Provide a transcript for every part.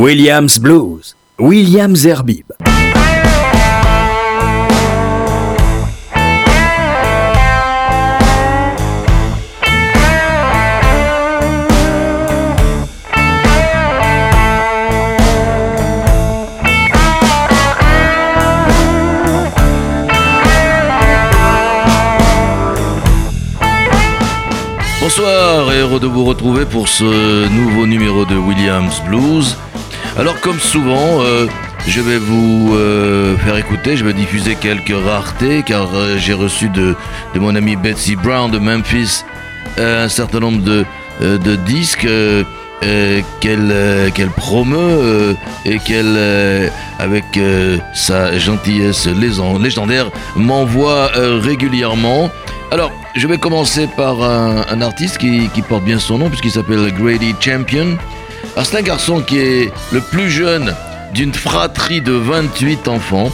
Williams Blues, Williams Herbib. Bonsoir et heureux de vous retrouver pour ce nouveau numéro de Williams Blues. Alors comme souvent, euh, je vais vous euh, faire écouter, je vais diffuser quelques raretés car euh, j'ai reçu de, mon ami Betsy Brown de Memphis un certain nombre de, disques qu'elle qu'elle promeut et qu'elle, avec sa gentillesse légendaire, m'envoie régulièrement. Alors, je vais commencer par un, artiste qui, porte bien son nom puisqu'il s'appelle Grady Champion. C'est un garçon qui est le plus jeune d'une fratrie de 28 enfants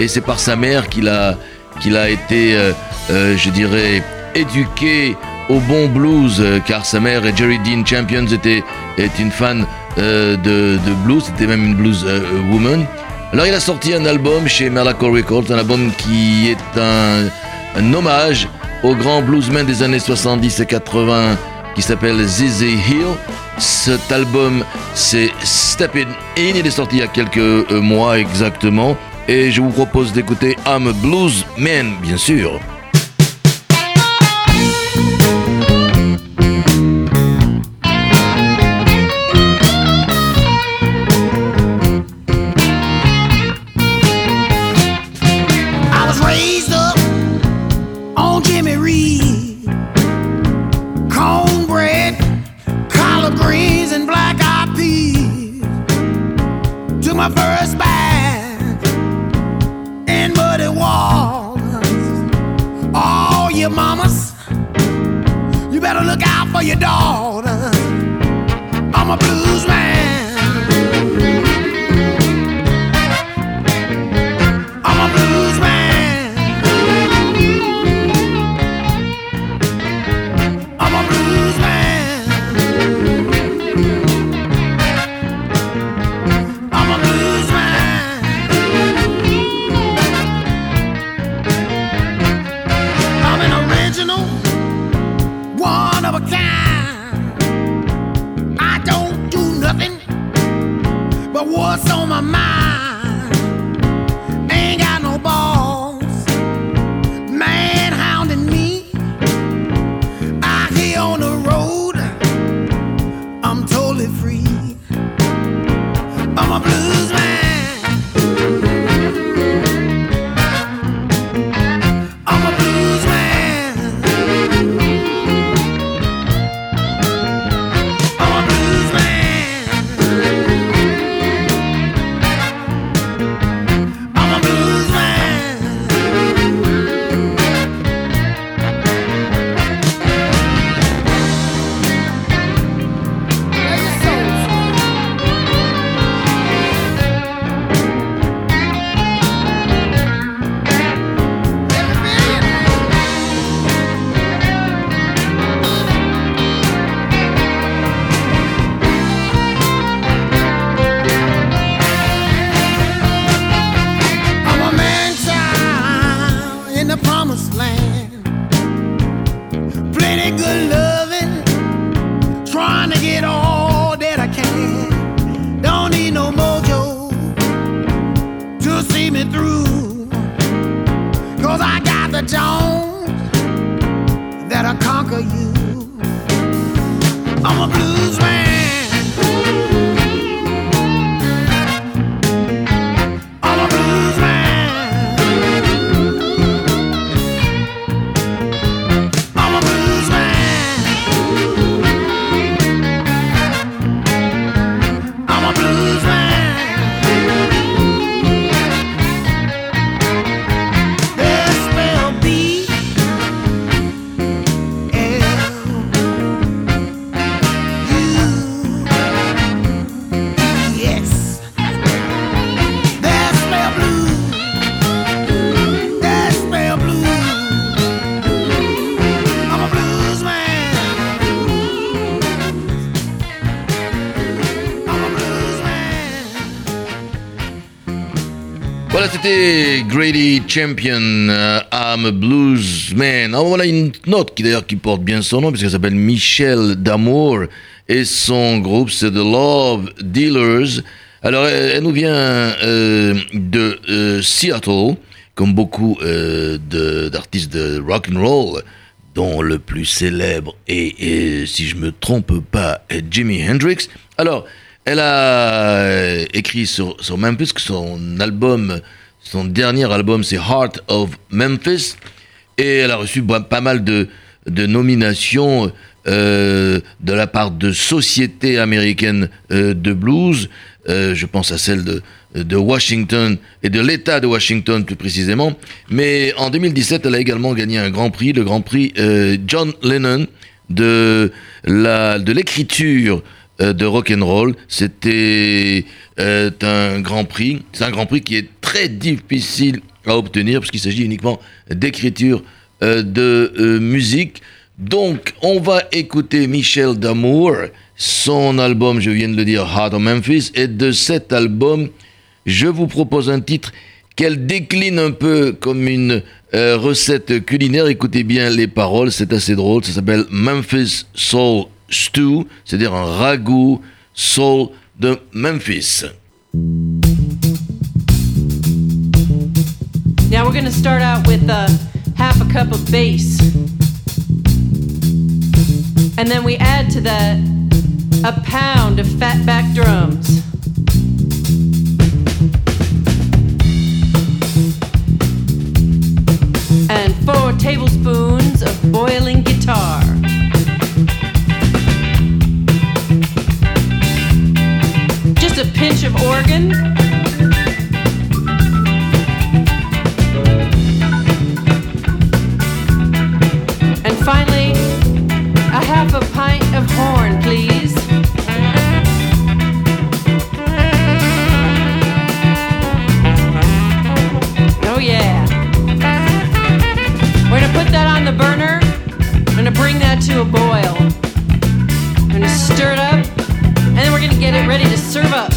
et c'est par sa mère qu'il a, qu'il a été, euh, euh, je dirais, éduqué au bon blues car sa mère, Jerry Dean Champion, était, est une fan euh, de, blues, c'était même une blues woman. Alors il a sorti un album chez Merlaco Records, un album qui est un, un hommage au grand bluesman des années 70 et 80 qui s'appelle ZZ Hill. Cet album, c'est Step In. Il est sorti il y a quelques euh, mois exactement. Et je vous propose d'écouter I'm a Blues Man, bien sûr. C'était Grady Champion, euh, I'm a Bluesman. Alors voilà une note qui d'ailleurs qui porte bien son nom puisqu'elle s'appelle Michel D'Amour et son groupe c'est The Love Dealers. Alors elle, nous vient euh, de euh, Seattle, comme beaucoup d'artistes de, rock and roll, dont le plus célèbre est, si je me trompe pas, Jimi Hendrix. Alors elle a écrit sur, sur Memphis que son album, son dernier album, c'est Heart of Memphis. Et elle a reçu pas mal de, de nominations euh, de la part de sociétés américaines euh, de blues. je pense à celle de, de Washington et de l'État de Washington plus précisément. Mais en 2017, elle a également gagné un grand prix, le grand prix John Lennon de l'écriture euh, de roll. C'était euh, un grand prix. C'est un grand prix qui est très difficile à obtenir parce qu'il s'agit uniquement d'écriture euh, de musique. Donc, on va écouter Michel D'Amour, son album, je viens de le dire, Heart of Memphis, et de cet album, je vous propose un titre qu'elle décline un peu comme une recette culinaire. Écoutez bien les paroles, c'est assez drôle. Ça s'appelle Memphis Soul stew, c'est-à-dire un ragoût soul de Memphis. Now we're going to start out with a half a cup of bass. And then we add to that a pound of fatback drums. And four tablespoons of boiling guitar. And finally, a half a pint of horn, please. Oh, yeah. We're gonna put that on the burner. I'm gonna bring that to a boil. I'm gonna stir it up and then we're gonna get it ready to serve up.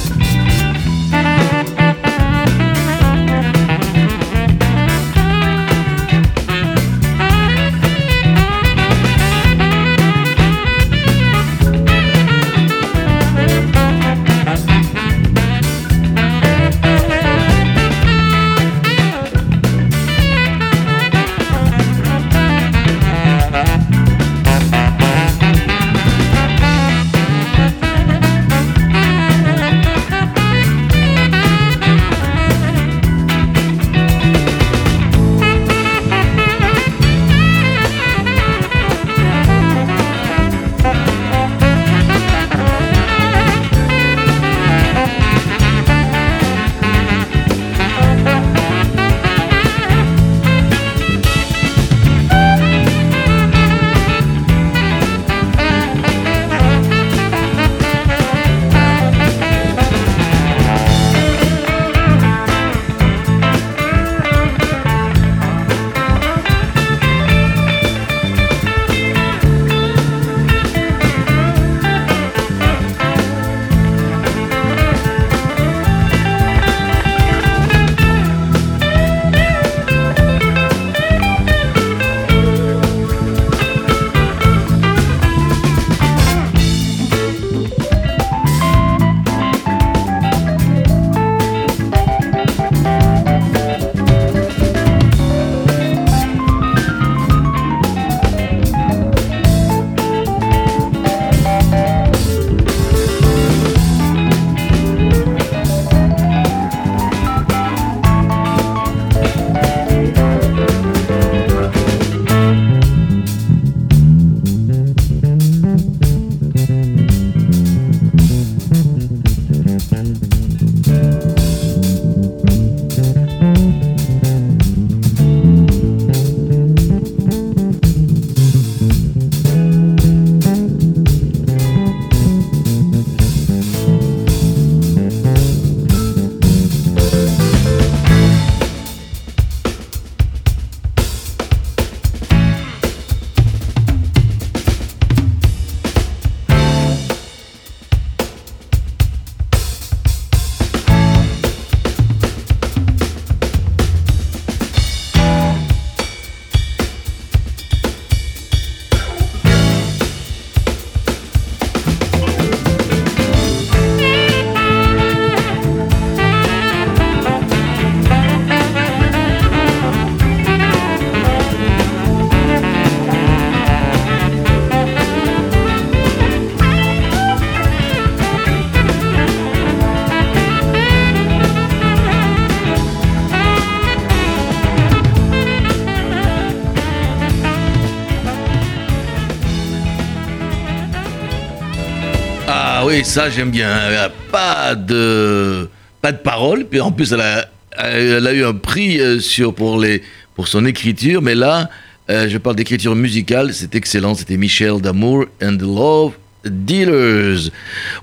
Ça j'aime bien. Pas de, pas de parole, puis en plus elle a, elle a eu un prix euh, sur, pour, les, pour son écriture, mais là, euh, je parle d'écriture musicale, c'est excellent, c'était Michel D'Amour and Love Dealers.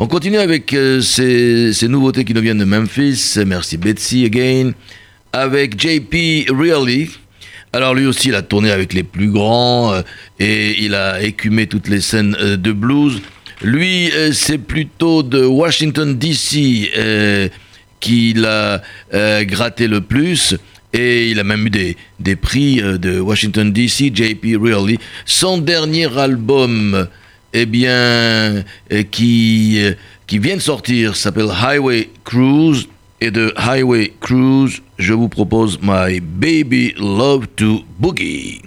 On continue avec euh, ces, ces, nouveautés qui nous viennent de Memphis. Merci Betsy again. Avec JP Really. Alors lui aussi, il a tourné avec les plus grands et il a écumé toutes les scènes de blues. Lui, c'est plutôt de Washington DC qu'il a gratté le plus. Et il a même eu des, des prix euh, de Washington DC, JP Really. Son dernier album, eh bien, euh, qui, euh, qui vient de sortir, s'appelle Highway Cruise. Et de Highway Cruise, je vous propose My Baby Love to Boogie.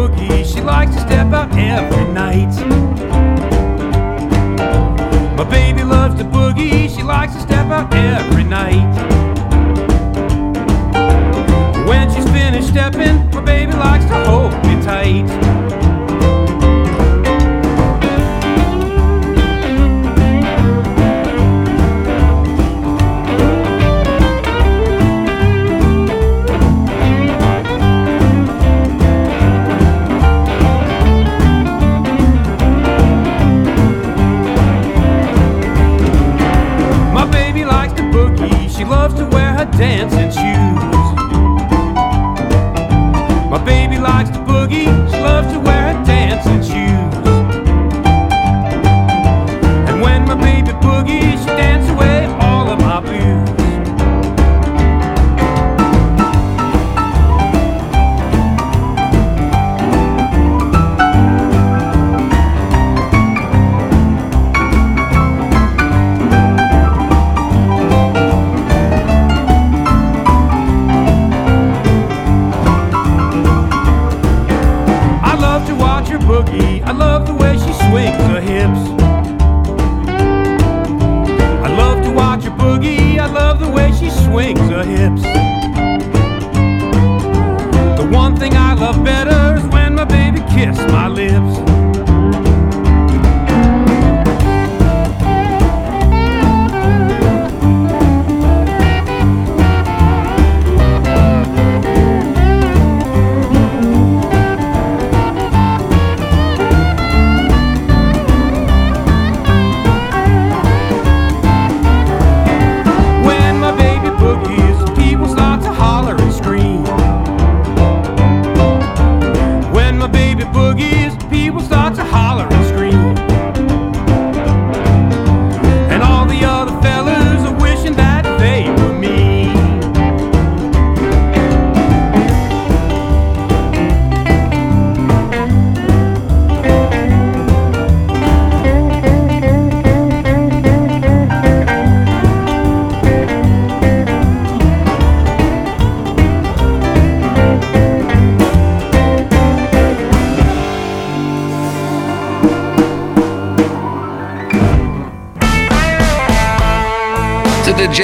boogie. She likes to step out every night. My baby loves to boogie. She likes to step out every night. When she's finished stepping, my baby likes to hold me tight. loves to wear her dancing shoes. My baby likes to boogie, she loves to wear her dancing shoes.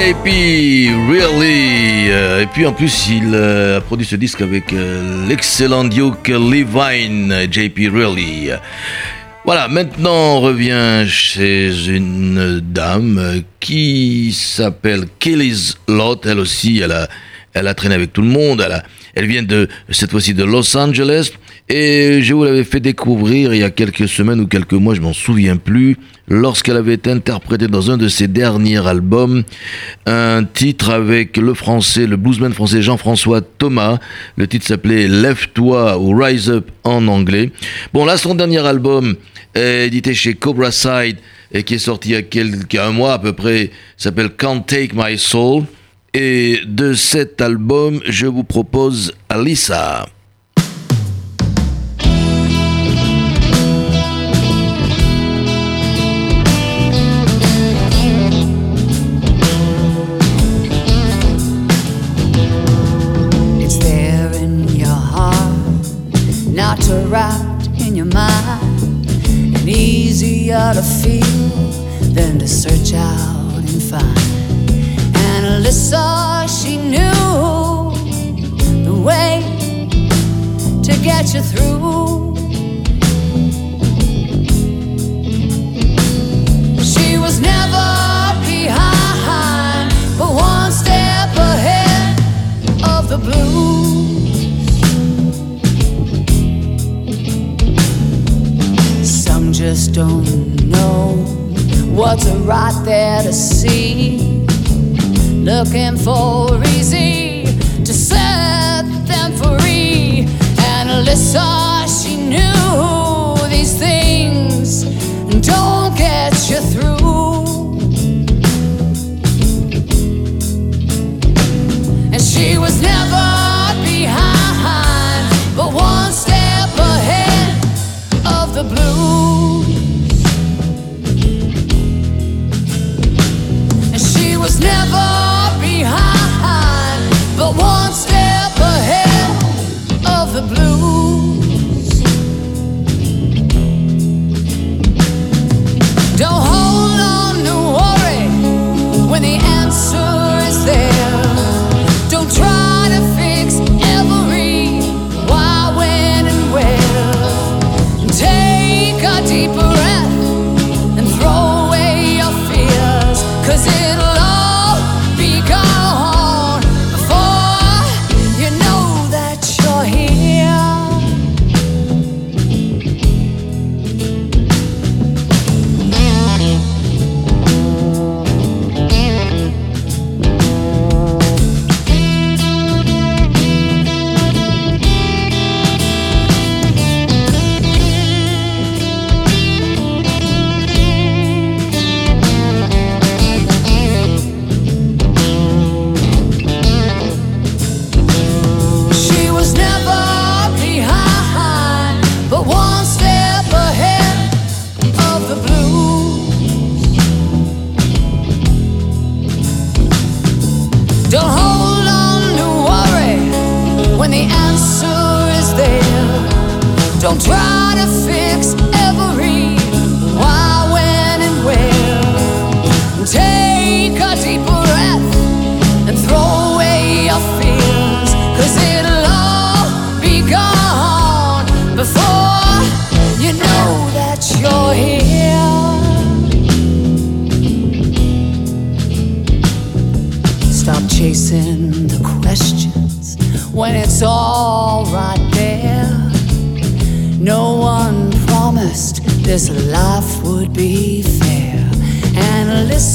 Really. Euh, et puis en plus, il euh, a produit ce disque avec euh, l'excellent Duke Levine, JP Really. Voilà, maintenant on revient chez une dame qui s'appelle Kelly's Lot. Elle aussi, elle a, elle traîné avec tout le monde. Elle, elle vient de cette fois-ci de Los Angeles. Et je vous l'avais fait découvrir il y a quelques semaines ou quelques mois, je m'en souviens plus, lorsqu'elle avait interprété dans un de ses derniers albums un titre avec le français, le bluesman français Jean-François Thomas. Le titre s'appelait Lève-toi ou Rise Up en anglais. Bon, là, son dernier album est édité chez Cobra Side et qui est sorti il y a, quelques, un mois à peu près, s'appelle Can't Take My Soul. Et de cet album, je vous propose Alissa. Not to rock easier to feel than to search out and find. And Alyssa, she knew the way to get you through. She was never behind, but one step ahead of the blues. Just don't know what's right there to see. Looking for easy to set them free. And Alyssa, she knew these things don't get you through. And she was never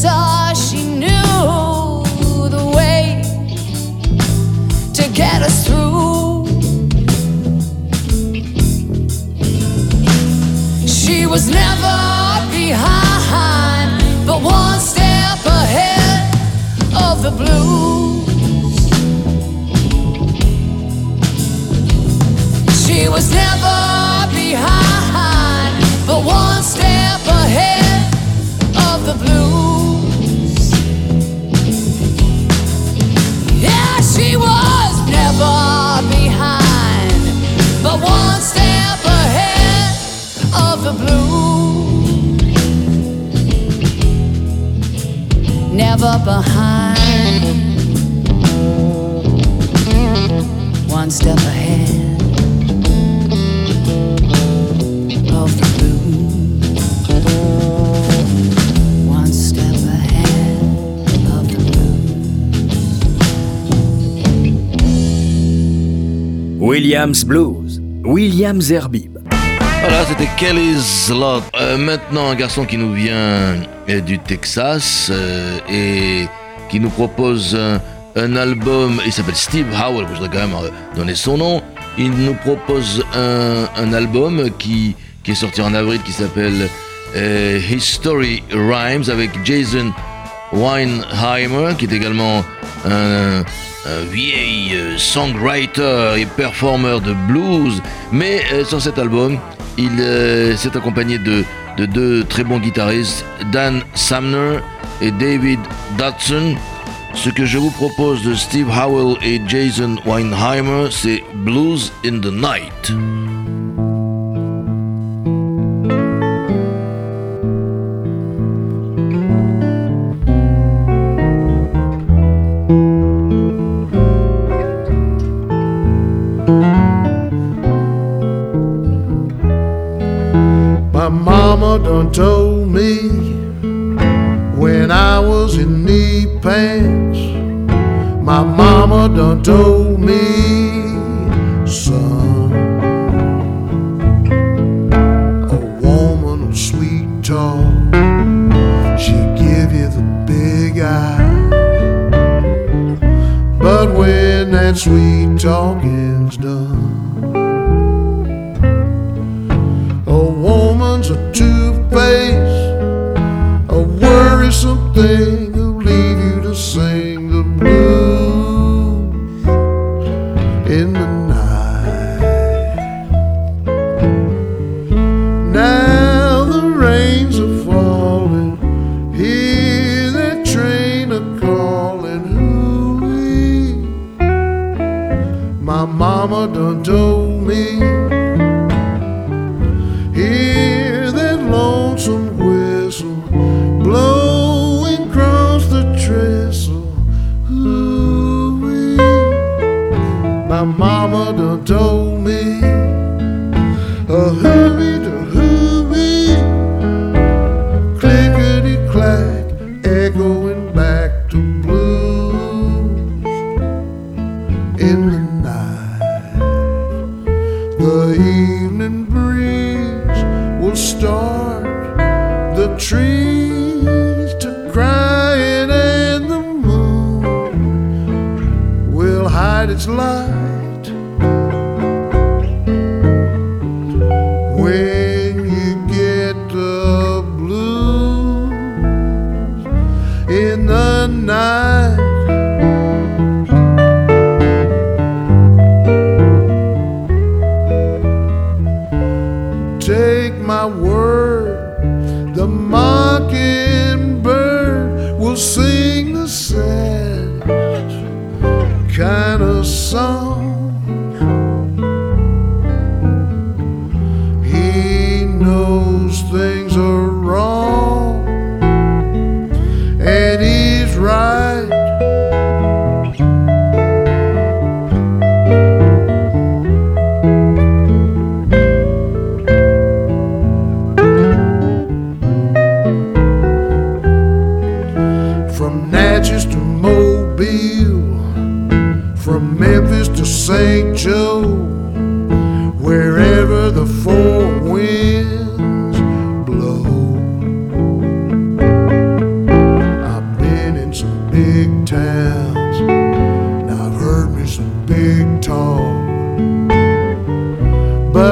Alyssa, she knew the way to get us through. She was never behind, but one step ahead of the blues. She was never behind, but one step never behind, but one step ahead of the. Never behind, one step ahead Williams Blues, William Zerbib. Voilà, c'était Kelly's Lot. Euh, maintenant, un garçon qui nous vient euh, du Texas euh, et qui nous propose un, album. Il s'appelle Steve Howell, je voudrais quand même donner son nom. Il nous propose un, un album qui, qui est sorti en avril qui s'appelle euh, History Rhymes avec Jason Weinheimer, qui est également un, vieil euh, songwriter et performeur de blues. Mais euh, sur cet album, il euh, s'est accompagné de, de deux très bons guitaristes, Dan Sumner et David Dodson. Ce que je vous propose de Steve Howell et Jason Weinheimer, c'est Blues in the Night. A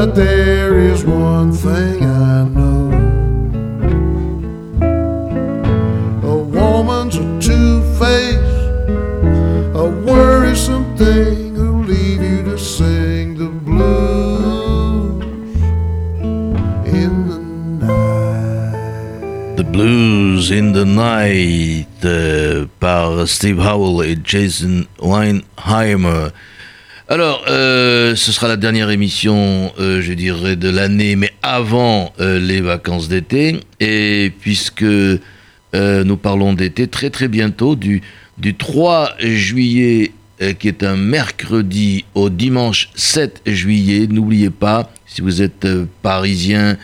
But there is one thing I know. A woman's a two-faced, a worrisome thing who leave you to sing the blues in the night. The Blues in the Night uh, par Steve Howell et Jason Weinheimer. Alors, euh, ce sera la dernière émission, euh, je dirais, de l'année, mais avant euh, les vacances d'été. Et puisque nous parlons d'été très très bientôt, du, du 3 juillet, qui est un mercredi, au dimanche 7 juillet, n'oubliez pas, si vous êtes parisien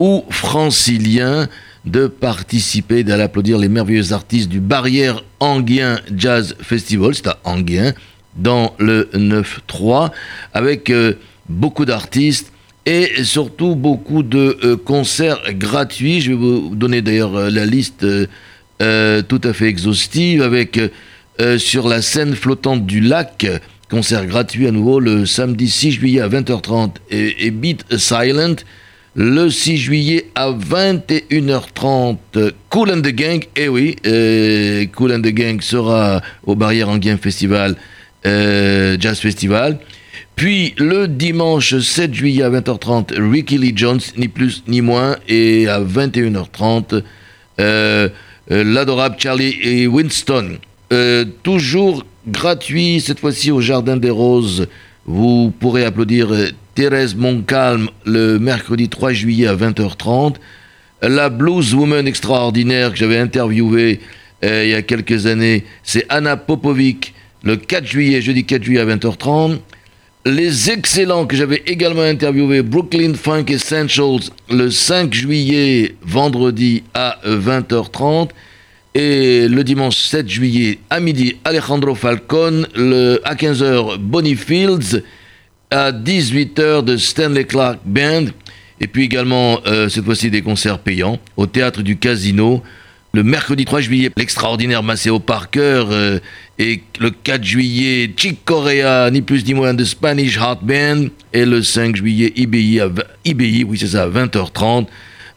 ou francilien, de participer, d'aller applaudir les merveilleux artistes du Barrière Anguien Jazz Festival, c'est à Anguien, dans le 9-3, avec euh, beaucoup d'artistes et surtout beaucoup de euh, concerts gratuits. Je vais vous donner d'ailleurs euh, la liste tout à fait exhaustive avec sur la scène flottante du lac, concert gratuit à nouveau le samedi 6 juillet à 20h30 et, Beat Silent le 6 juillet à 21h30. Cool and the Gang, eh oui, euh, Cool and the Gang sera au Barrière Anguien Festival, euh, Jazz Festival. Puis le dimanche 7 juillet à 20h30, Ricky Lee Jones, ni plus ni moins, et à 21h30, euh, euh, l'adorable Charlie et Winston. Toujours gratuit, cette fois-ci au Jardin des Roses. Vous pourrez applaudir Thérèse Montcalm le mercredi 3 juillet à 20h30. La blues woman extraordinaire que j'avais interviewée il y a quelques années, c'est Anna Popovic le 4 juillet, jeudi 4 juillet à 20h30. les excellents que j'avais également interviewés, Brooklyn Funk Essentials, le 5 juillet, vendredi à 20h30. Et le dimanche 7 juillet à midi, Alejandro Falcon, le, à 15h, Bonnie Fields, à 18h de Stanley Clark Band, et puis également euh, cette fois-ci des concerts payants au théâtre du Casino. Le mercredi 3 juillet, l'extraordinaire Maceo Parker, euh, et le 4 juillet, Chick Corea, ni plus ni moins de Spanish Heart Band, et le 5 juillet, IBI, IBI oui c'est ça, à 20h30.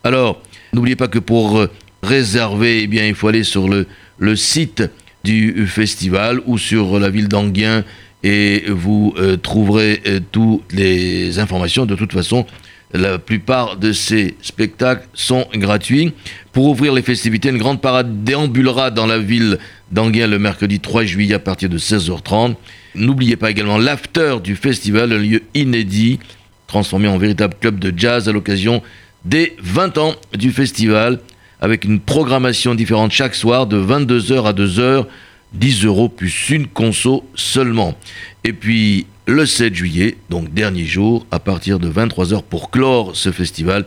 Alors, n'oubliez pas que pour euh, réservé, eh bien, il faut aller sur le, site du festival ou sur la ville d'Anguien et vous euh, trouverez toutes les informations. De toute façon, la plupart de ces spectacles sont gratuits. Pour ouvrir les festivités, une grande parade déambulera dans la ville d'Anguien le mercredi 3 juillet à partir de 16h30. N'oubliez pas également l'after du festival, un lieu inédit, transformé en véritable club de jazz à l'occasion des 20 ans du festival avec une programmation différente chaque soir de 22h à 2h, 10 euros plus une conso seulement. Et puis le 7 juillet, donc dernier jour, à partir de 23h pour clore ce festival,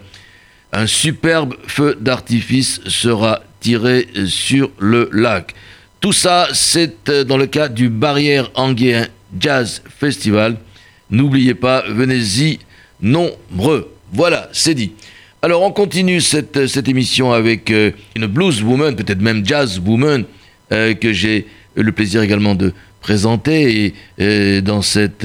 un superbe feu d'artifice sera tiré sur le lac. Tout ça, c'est euh, dans le cadre du Barrière Anguien Jazz Festival. N'oubliez pas, venez-y nombreux. Voilà, c'est dit. Alors on continue cette, cette émission avec euh, une blues woman, peut-être même jazz woman, euh, que j'ai le plaisir également de présenter et, euh, dans cette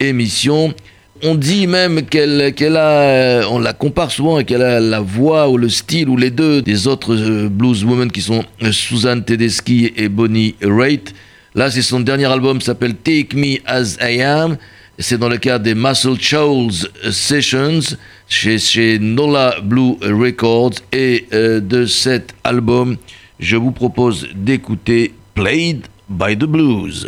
émission. On dit même qu'elle qu'elle a, on la compare souvent et qu'elle a la voix ou le style ou les deux des autres blues women qui sont Suzanne Tedeschi et Bonnie Raitt. Là, c'est son dernier album, s'appelle Take Me As I Am. C'est dans le cadre des Muscle Shoals Sessions chez, chez Nola Blue Records. Et euh, de cet album, je vous propose d'écouter Played by the Blues.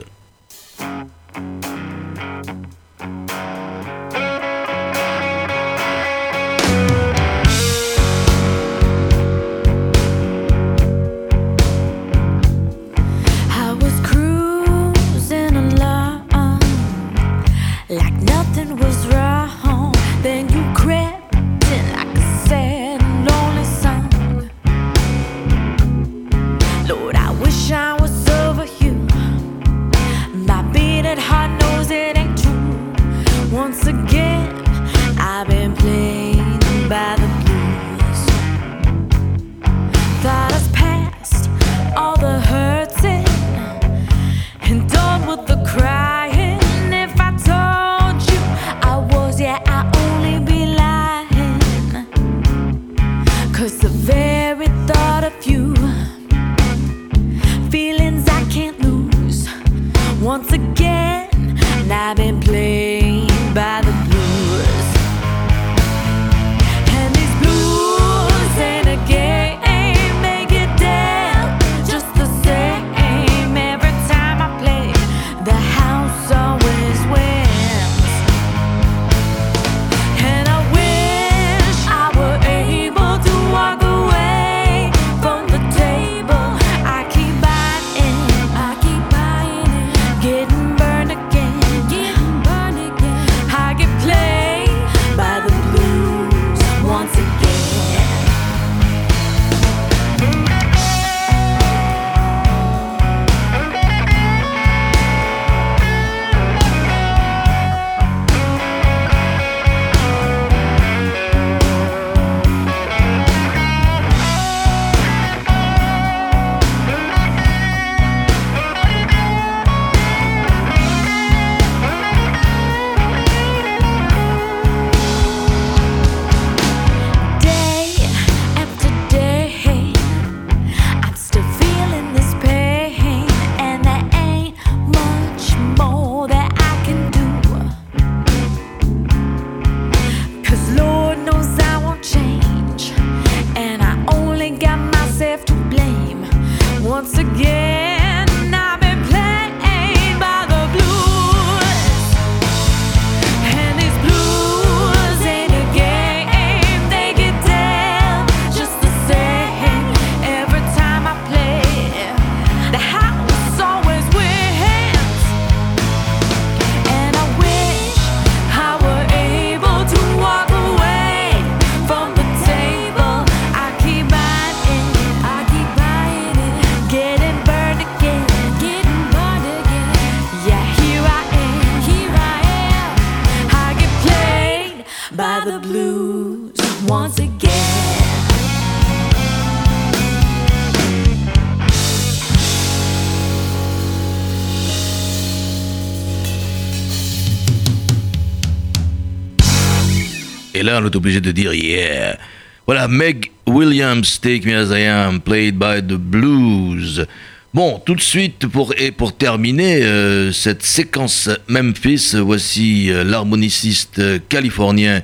On est obligé de dire yeah. Voilà, Meg Williams, Take Me As I Am, played by the Blues. Bon, tout de suite, pour, et pour terminer euh, cette séquence Memphis, voici euh, l'harmoniciste californien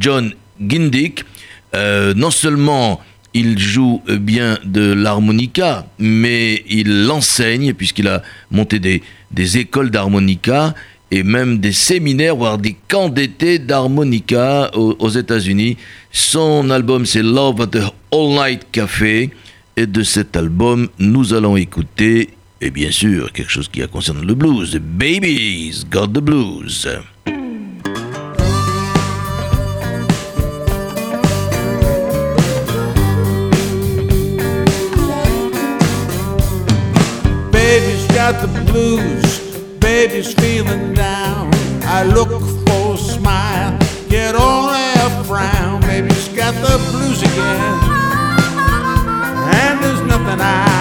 John Gindick. Euh, non seulement il joue bien de l'harmonica, mais il l'enseigne, puisqu'il a monté des, des écoles d'harmonica et même des séminaires, voire des camps d'été d'harmonica aux, États-Unis. Son album, c'est Love at the All Night Café. Et de cet album, nous allons écouter, et bien sûr, quelque chose qui concerne le blues, Babies Got the Blues. Baby's got the blues, baby's feeling look for a smile, get only a frown. Baby's got the blues again, and there's nothing I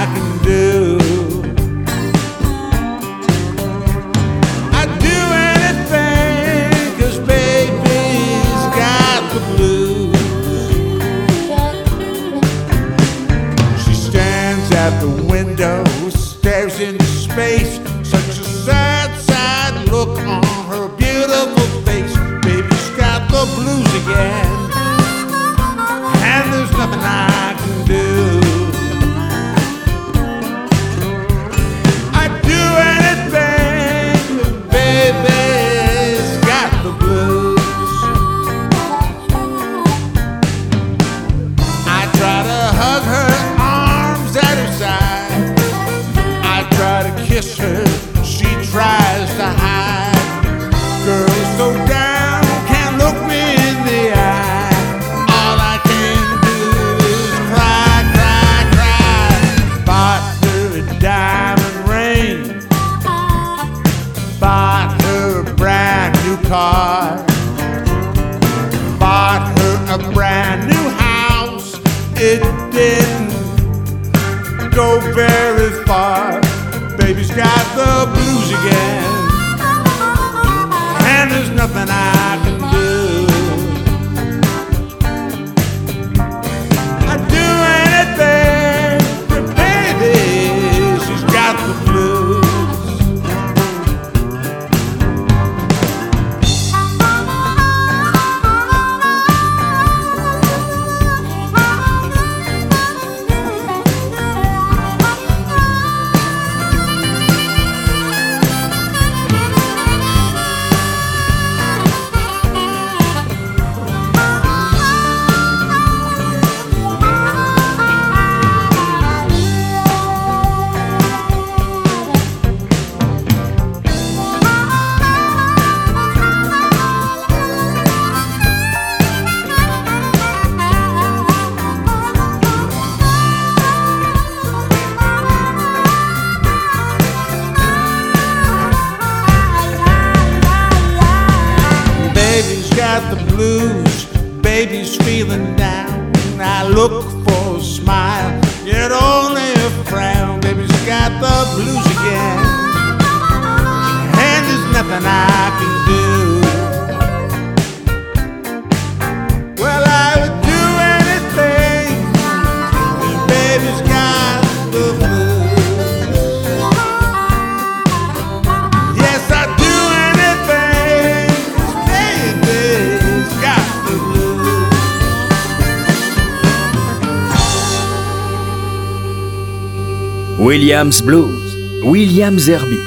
Williams Blues, Williams Herbie.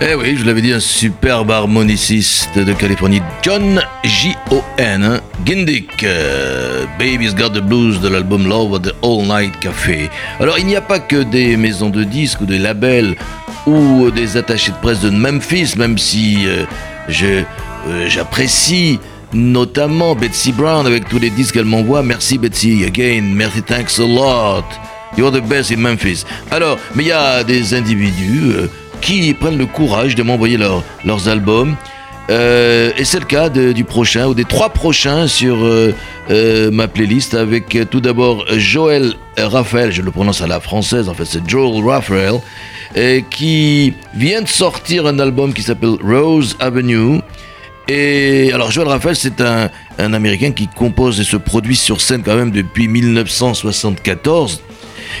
Eh oui, je l'avais dit, un superbe harmoniciste de Californie, John J.O.N. hein, Gindick, euh, Baby's Got the Blues de l'album Love of the All Night Café. Alors, il n'y a pas que des maisons de disques ou des labels ou des attachés de presse de Memphis, même si euh, euh, j'apprécie notamment Betsy Brown avec tous les disques qu'elle m'envoie. Merci Betsy, again, merci, thanks a lot. You're the best in Memphis. Alors, mais il y a des individus euh, qui prennent le courage de m'envoyer leur- leurs albums Euh, et c'est le cas du prochain ou des trois prochains sur euh, ma playlist avec tout d'abord Joël Raphaël, je le prononce à la française, en fait c'est Joel Raphael, qui vient de sortir un album qui s'appelle Rose Avenue. Et alors Joël Raphael, c'est un, un Américain qui compose et se produit sur scène quand même depuis 1974.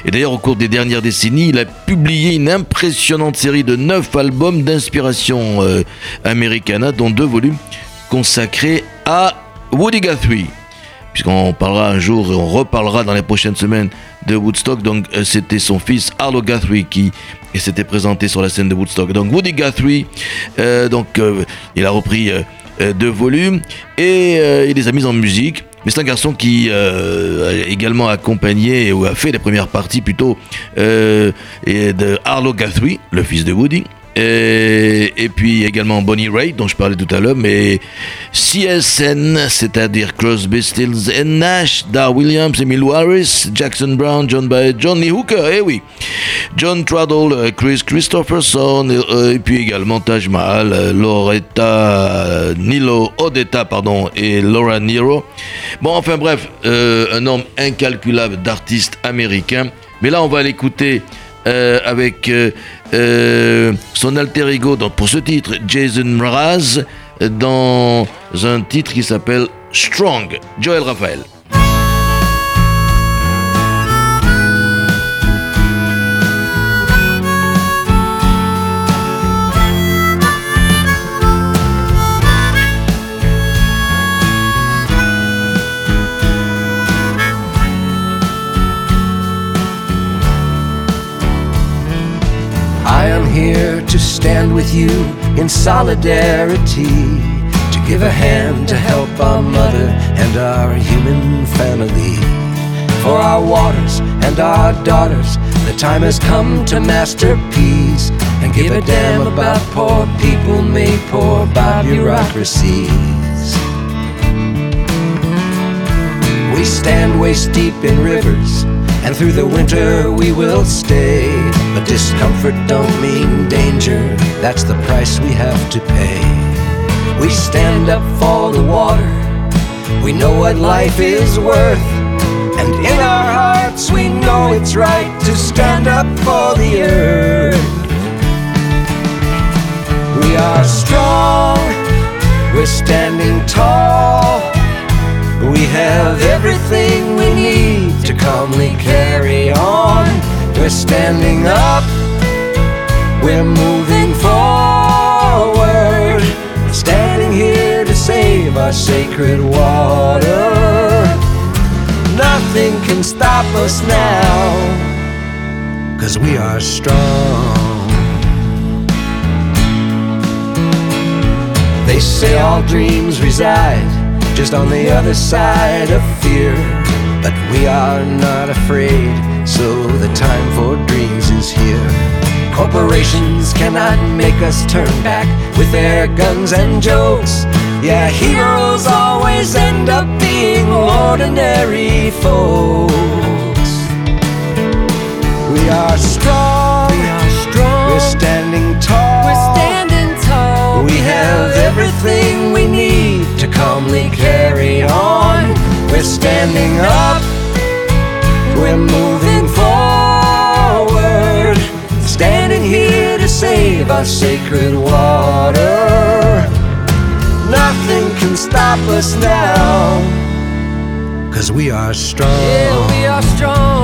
Et d'ailleurs, au cours des dernières décennies, il a publié une impressionnante série de neuf albums d'inspiration euh, americana, dont deux volumes consacrés à Woody Guthrie. Puisqu'on parlera un jour et on reparlera dans les prochaines semaines de Woodstock. Donc, euh, c'était son fils Arlo Guthrie qui s'était présenté sur la scène de Woodstock. Donc, Woody Guthrie, euh, donc, euh, il a repris deux volumes et il les a mis en musique. Mais c'est un garçon qui euh, a également accompagné ou a fait les premières parties plutôt euh, de Arlo Guthrie, le fils de Woody. Et, et puis également Bonnie Raitt, dont je parlais tout à l'heure, mais CSN, c'est-à-dire Crosby, Stills and Nash, Dar Williams, Emil Harris, Jackson Brown, John Baez, John Lee Hooker, eh oui, John Traddle, euh, Chris Christopherson, et, euh, et puis également Taj Mahal, euh, Loretta Nilo Odetta, pardon, et Laura Nero. Bon, enfin bref, un nombre incalculable d'artistes américains. Mais là, on va l'écouter euh, avec euh, euh, son alter ego donc pour ce titre, Jason Mraz, dans un titre qui s'appelle Strong, Joel Raphael. Am here to stand with you in solidarity, to give a hand to help our mother and our human family. For our waters and our daughters, the time has come to master peace and give a damn about poor people made poor by bureaucracies. We stand waist deep in rivers, and through the winter we will stay. But discomfort don't mean danger, that's the price we have to pay. We stand up for the water, we know what life is worth. And in our hearts we know it's right to stand up for the earth. We are strong, we're standing tall. We have everything we need to calmly carry on. We're standing up, we're moving forward, standing here to save our sacred water. Nothing can stop us now, cause we are strong. They say all dreams reside just on the other side of fear. But we are not afraid, so the time for dreams is here. Corporations cannot make us turn back with their guns and jokes. Yeah, heroes always end up being ordinary folks. We are strong, we are strong. We're standing tall. We're standing tall. We have everything we need to calmly carry on. We're standing up, we're moving save our sacred water. Nothing can stop us now, cause we are strong. Yeah, we are strong.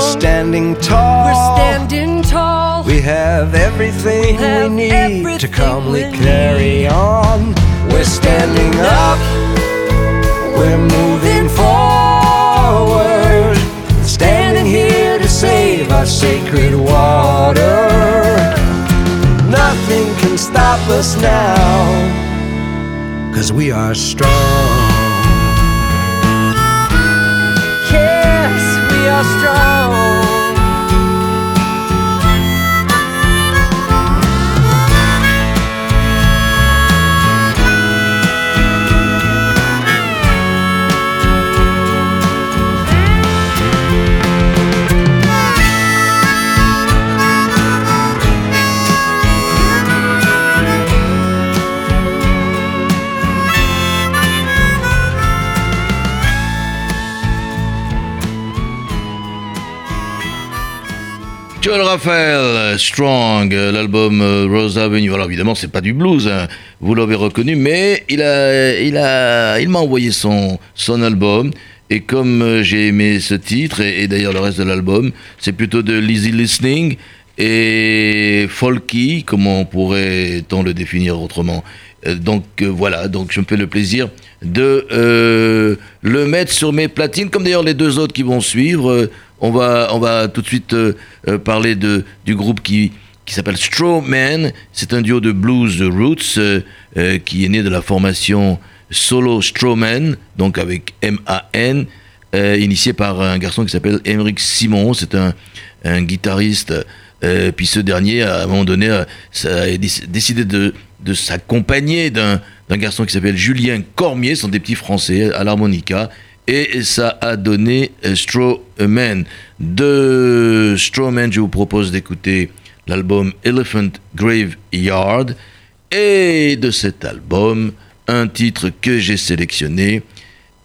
We're standing tall. We're standing tall. We have everything we, have need to everything calmly we carry on. We're standing up, we're moving forward, standing here to save our sacred water. Nothing can stop us now, cause we are strong. Yes, we are strong. John Raphael, Strong, euh, l'album euh, Rose Avenue. Alors évidemment, c'est pas du blues, hein, vous l'avez reconnu, mais il m'a envoyé son, album. Et comme euh, j'ai aimé ce titre et, et d'ailleurs le reste de l'album, c'est plutôt de l'easy listening et folky, comment pourrait-on le définir autrement? Donc euh, voilà, donc je me fais le plaisir de euh, le mettre sur mes platines, comme d'ailleurs les deux autres qui vont suivre. Euh, on va, on va tout de suite euh, euh, parler de, du groupe qui, qui s'appelle Strawman. C'est un duo de blues roots euh, euh, qui est né de la formation Solo Strawman, donc avec M-A-N, euh, initié par un garçon qui s'appelle Emeric Simon. C'est un, un guitariste. Euh, puis ce dernier, à un moment donné, euh, a déc- décidé de, s'accompagner d'un d'un garçon qui s'appelle Julien Cormier, ce sont des petits Français à l'harmonica, et ça a donné euh, Strawman. De Strawman, je vous propose d'écouter l'album Elephant Graveyard, et de cet album, un titre que j'ai sélectionné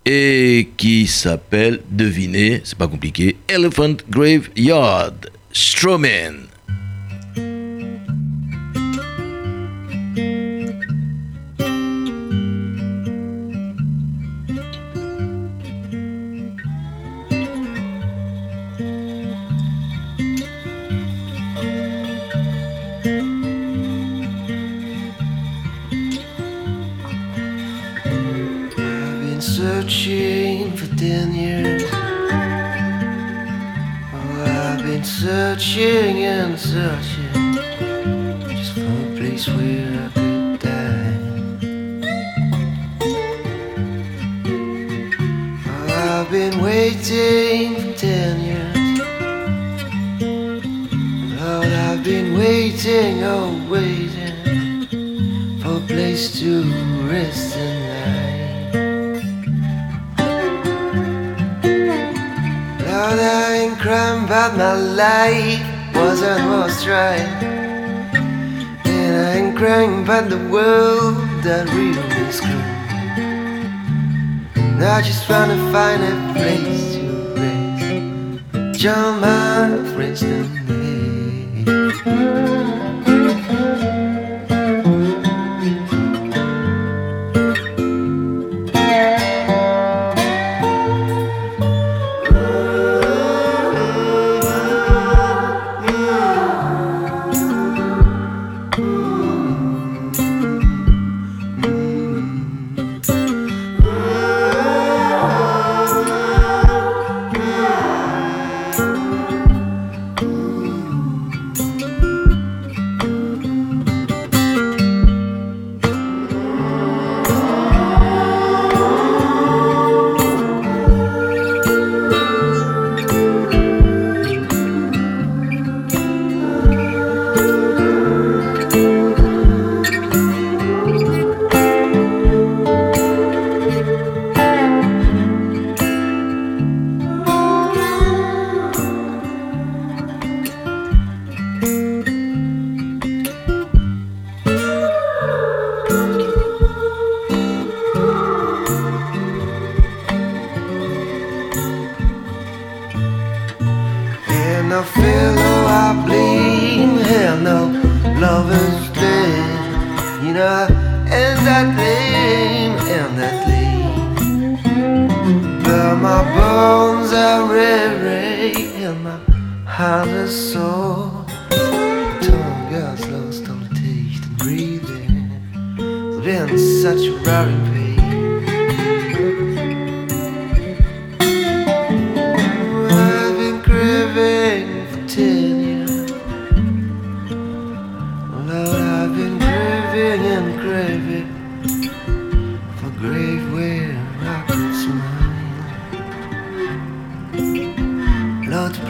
et qui s'appelle, devinez, c'est pas compliqué, Elephant Graveyard, Strawman.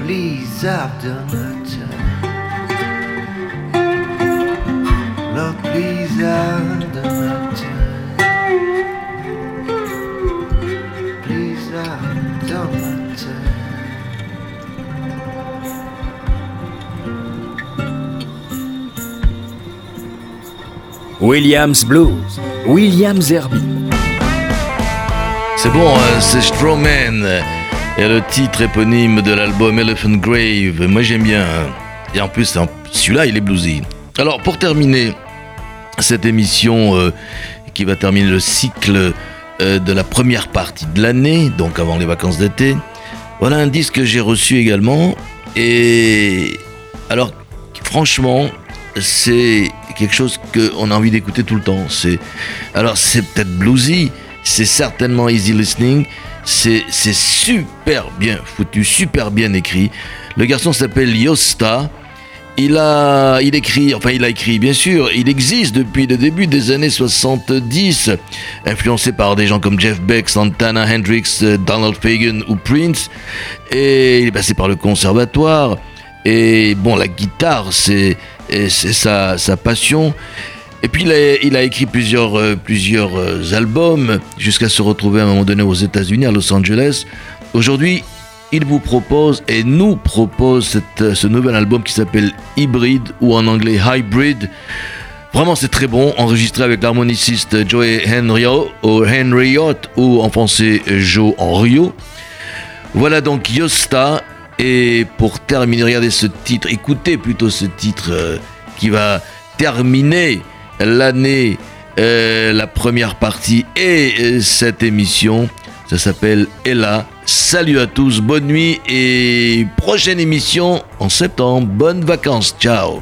Grave where I could smile. after my time. Lord, please after my time. Please after my time. Williams Blues, William Zerby. C'est bon, hein, c'est Strawman. Et le titre éponyme de l'album Elephant Grave. Moi j'aime bien. Et en plus, celui-là, il est bluesy. Alors, pour terminer cette émission euh, qui va terminer le cycle euh, de la première partie de l'année, donc avant les vacances d'été, voilà un disque que j'ai reçu également. Et alors, franchement, c'est quelque chose qu'on a envie d'écouter tout le temps. Alors c'est peut-être bluesy, c'est certainement easy listening, c'est super bien foutu, super bien écrit. Le garçon s'appelle Yosta. Il a, il écrit, enfin il a écrit bien sûr, il existe depuis le début des années 70, influencé par des gens comme Jeff Beck, Santana, Hendrix, Donald Fagen ou Prince, et il est passé par le conservatoire, et bon la guitare c'est sa passion, et puis il a, écrit plusieurs, euh, plusieurs euh, albums jusqu'à se retrouver à un moment donné aux États-Unis, à Los Angeles. Aujourd'hui, il vous propose et nous propose euh, ce nouvel album qui s'appelle Hybrid ou en anglais Hybrid. Vraiment, c'est très bon, enregistré avec l'harmoniciste Joey Henriot, ou Henriot ou en français Joe Henriot. Voilà donc Yosta. Et pour terminer, regardez ce titre, écoutez plutôt ce titre qui va terminer l'année, euh, la première partie et euh, cette émission. Ça s'appelle Ella. Salut à tous, bonne nuit et prochaine émission en septembre. Bonnes vacances, ciao